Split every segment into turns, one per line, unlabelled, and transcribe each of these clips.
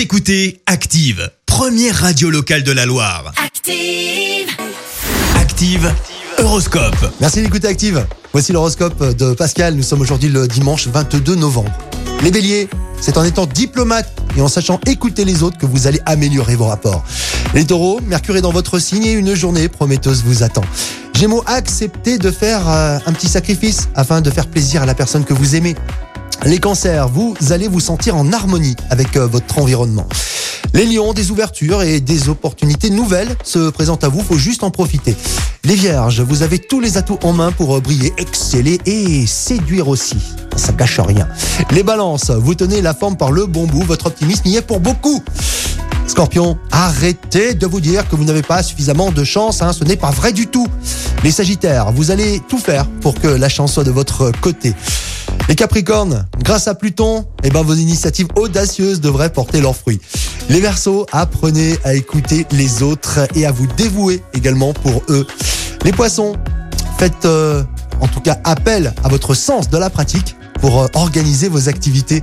Vous écoutez Active, première radio locale de la Loire.
Active.
Active, Horoscope.
Merci d'écouter Active. Voici l'horoscope de Pascal. Nous sommes aujourd'hui le dimanche 22 novembre. Les béliers, c'est en étant diplomate et en sachant écouter les autres que vous allez améliorer vos rapports. Les taureaux, Mercure est dans votre signe et une journée prometteuse vous attend. Gémeaux, acceptez de faire euh, un petit sacrifice afin de faire plaisir à la personne que vous aimez. Les cancers, vous allez vous sentir en harmonie avec euh, votre environnement. Les lions, des ouvertures et des opportunités nouvelles se présentent à vous, faut juste en profiter. Les vierges, vous avez tous les atouts en main pour euh, briller, exceller et séduire aussi. Ça cache rien. Les balances, vous tenez la forme par le bon bout, votre optimisme y est pour beaucoup. Scorpion, arrêtez de vous dire que vous n'avez pas suffisamment de chance, hein, ce n'est pas vrai du tout. Les Sagittaires, vous allez tout faire pour que la chance soit de votre côté. Les Capricornes, grâce à Pluton, eh ben, vos initiatives audacieuses devraient porter leurs fruits. Les Verseaux, apprenez à écouter les autres et à vous dévouer également pour eux. Les Poissons, faites euh, en tout cas appel à votre sens de la pratique pour euh, organiser vos activités.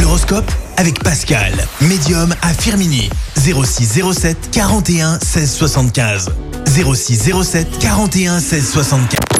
L'horoscope avec Pascal, médium à Firmini. 06 07 41 16 75. 06 07 41 16 75.